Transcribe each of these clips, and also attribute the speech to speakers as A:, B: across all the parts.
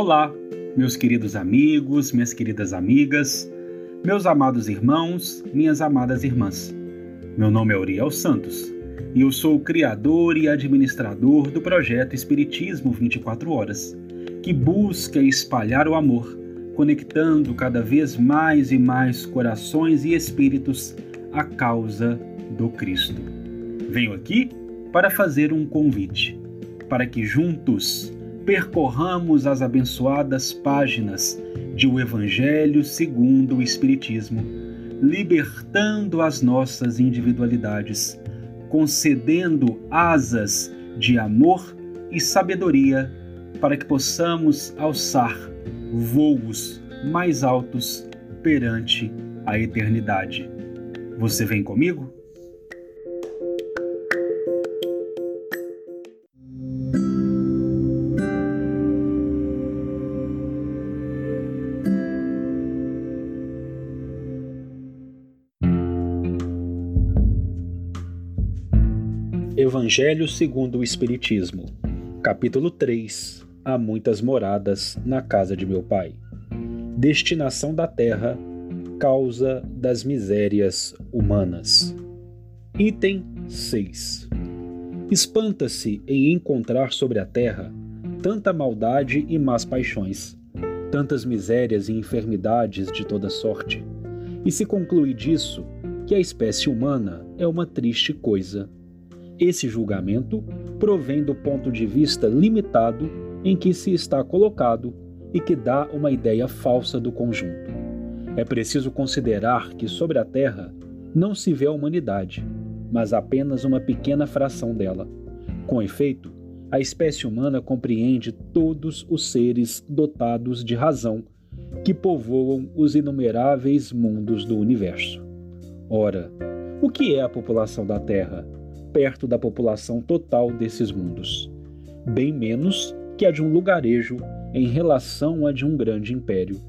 A: Olá, meus queridos amigos, minhas queridas amigas, meus amados irmãos, minhas amadas irmãs. Meu nome é Uriel Santos e eu sou o criador e administrador do projeto Espiritismo 24 Horas, que busca espalhar o amor, conectando cada vez mais e mais corações e espíritos à causa do Cristo. Venho aqui para fazer um convite, para que juntos percorramos as abençoadas páginas de O Evangelho segundo o Espiritismo, libertando as nossas individualidades, concedendo asas de amor e sabedoria para que possamos alçar voos mais altos perante a eternidade. Você vem comigo? Evangelho segundo o Espiritismo, capítulo 3 Há muitas moradas na casa de meu Pai. Destinação da terra, causa das misérias humanas. Item 6 Espanta-se em encontrar sobre a terra tanta maldade e más paixões, tantas misérias e enfermidades de toda sorte, e se conclui disso que a espécie humana é uma triste coisa esse julgamento provém do ponto de vista limitado em que se está colocado e que dá uma ideia falsa do conjunto. É preciso considerar que sobre a Terra não se vê a humanidade, mas apenas uma pequena fração dela. Com efeito, a espécie humana compreende todos os seres dotados de razão que povoam os inumeráveis mundos do universo. Ora, o que é a população da Terra? Perto da população total desses mundos, bem menos que a de um lugarejo em relação à de um grande império.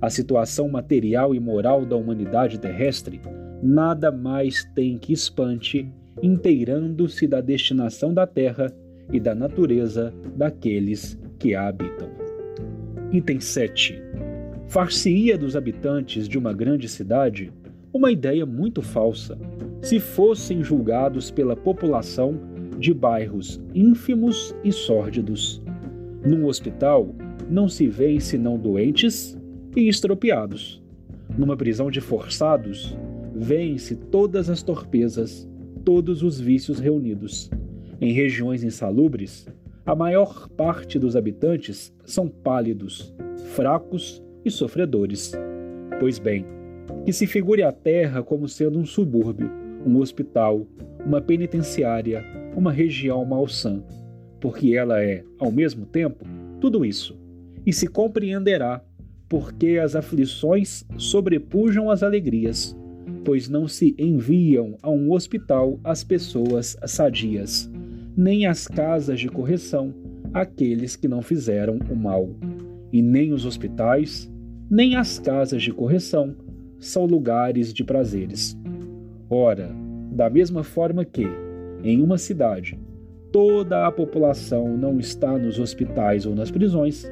A: A situação material e moral da humanidade terrestre nada mais tem que espante, inteirando-se da destinação da terra e da natureza daqueles que a habitam. Item 7. Far-se-ia dos habitantes de uma grande cidade uma ideia muito falsa se fossem julgados pela população de bairros ínfimos e sórdidos. Num hospital, não se vêem senão doentes e estropiados. Numa prisão de forçados, vêem-se todas as torpezas, todos os vícios reunidos. Em regiões insalubres, a maior parte dos habitantes são pálidos, fracos e sofredores. Pois bem, que se figure a Terra como sendo um subúrbio, um hospital, uma penitenciária, uma região malsã, porque ela é, ao mesmo tempo, tudo isso, e se compreenderá porque as aflições sobrepujam as alegrias, pois não se enviam a um hospital as pessoas sadias, nem às casas de correção aqueles que não fizeram o mal, e nem os hospitais, nem as casas de correção são lugares de prazeres. Ora, da mesma forma que, em uma cidade, toda a população não está nos hospitais ou nas prisões,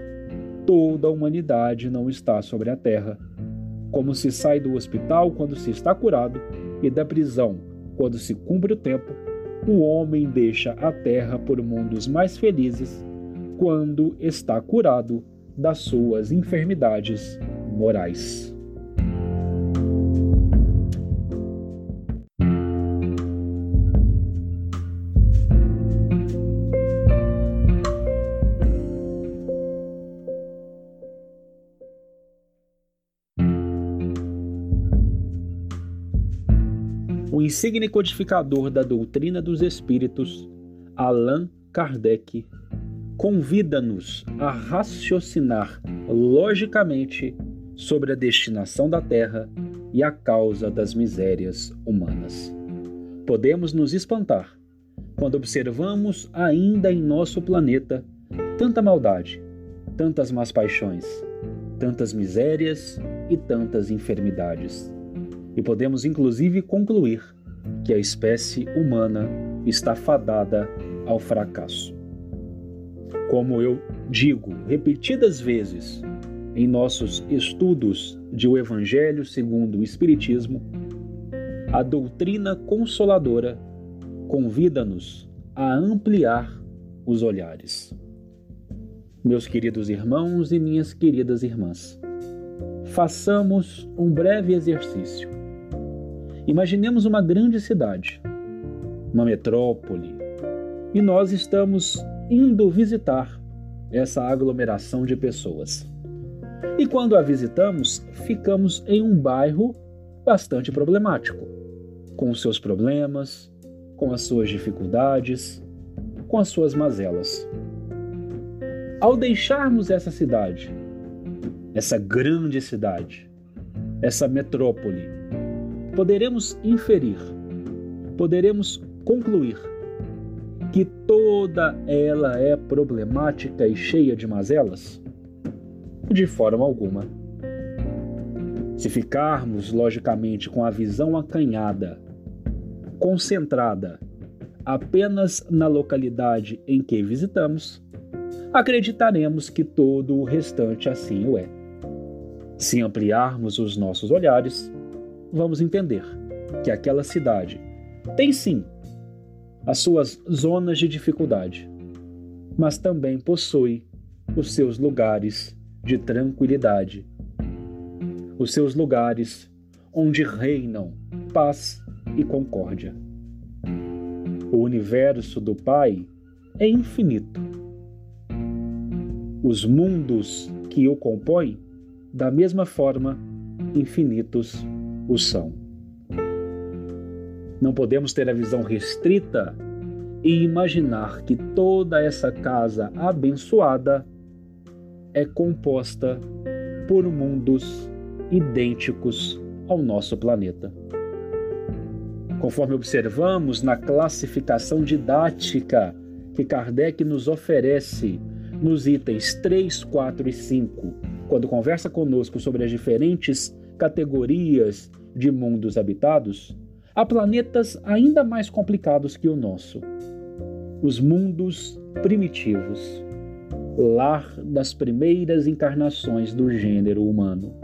A: toda a humanidade não está sobre a terra. Como se sai do hospital quando se está curado e da prisão quando se cumpre o tempo, o homem deixa a terra por mundos mais felizes quando está curado das suas enfermidades morais. Codificador da doutrina dos espíritos, Allan Kardec, convida-nos a raciocinar logicamente sobre a destinação da Terra e a causa das misérias humanas. Podemos nos espantar quando observamos ainda em nosso planeta tanta maldade, tantas más paixões, tantas misérias e tantas enfermidades. E podemos inclusive concluir que a espécie humana está fadada ao fracasso. Como eu digo repetidas vezes em nossos estudos de O Evangelho segundo o Espiritismo, a doutrina consoladora convida-nos a ampliar os olhares. Meus queridos irmãos e minhas queridas irmãs, façamos um breve exercício. Imaginemos uma grande cidade, uma metrópole, e nós estamos indo visitar essa aglomeração de pessoas. E quando a visitamos, ficamos em um bairro bastante problemático, com seus problemas, com as suas dificuldades, com as suas mazelas. Ao deixarmos essa cidade, essa grande cidade, essa metrópole, poderemos inferir, poderemos concluir que toda ela é problemática e cheia de mazelas? De forma alguma. Se ficarmos, logicamente, com a visão acanhada, concentrada apenas na localidade em que visitamos, acreditaremos que todo o restante assim o é. Se ampliarmos os nossos olhares, vamos entender que aquela cidade tem sim as suas zonas de dificuldade, mas também possui os seus lugares de tranquilidade, os seus lugares onde reinam paz e concórdia. O universo do Pai é infinito. Os mundos que o compõem, da mesma forma, infinitos o são. Não podemos ter a visão restrita e imaginar que toda essa casa abençoada é composta por mundos idênticos ao nosso planeta. Conforme observamos na classificação didática que Kardec nos oferece nos itens 3, 4 e 5, quando conversa conosco sobre as diferentes categorias de mundos habitados, há planetas ainda mais complicados que o nosso. Os mundos primitivos, lar das primeiras encarnações do gênero humano.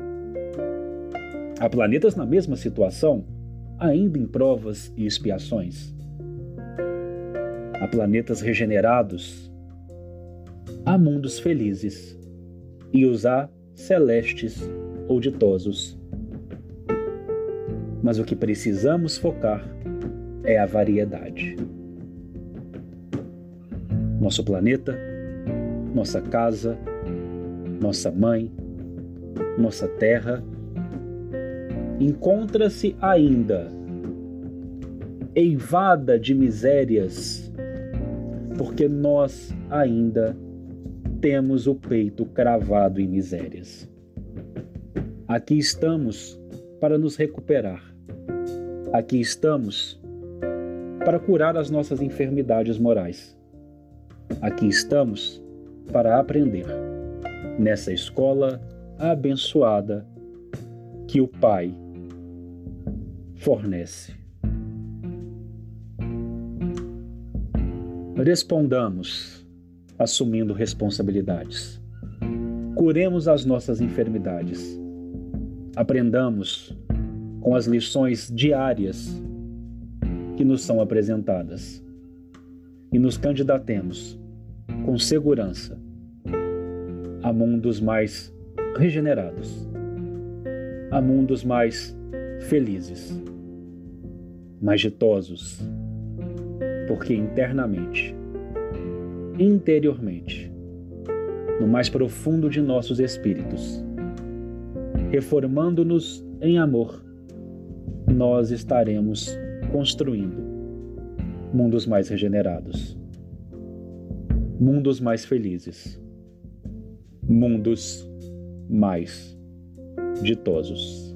A: Há planetas na mesma situação ainda em provas e expiações. Há planetas regenerados, há mundos felizes, e os há celestes ou ditosos. Mas o que precisamos focar é a variedade. Nosso planeta, nossa casa, nossa mãe, nossa terra encontra-se ainda eivada de misérias, porque nós ainda temos o peito cravado em misérias. Aqui estamos para nos recuperar. Aqui estamos para curar as nossas enfermidades morais. Aqui estamos para aprender nessa escola abençoada que o Pai fornece. Respondamos assumindo responsabilidades. Curemos as nossas enfermidades. Aprendamos com as lições diárias que nos são apresentadas e nos candidatemos com segurança a mundos mais regenerados, a mundos mais felizes, mais ditosos, porque internamente, interiormente, no mais profundo de nossos espíritos, reformando-nos em amor, nós estaremos construindo mundos mais regenerados, mundos mais felizes, mundos mais ditosos.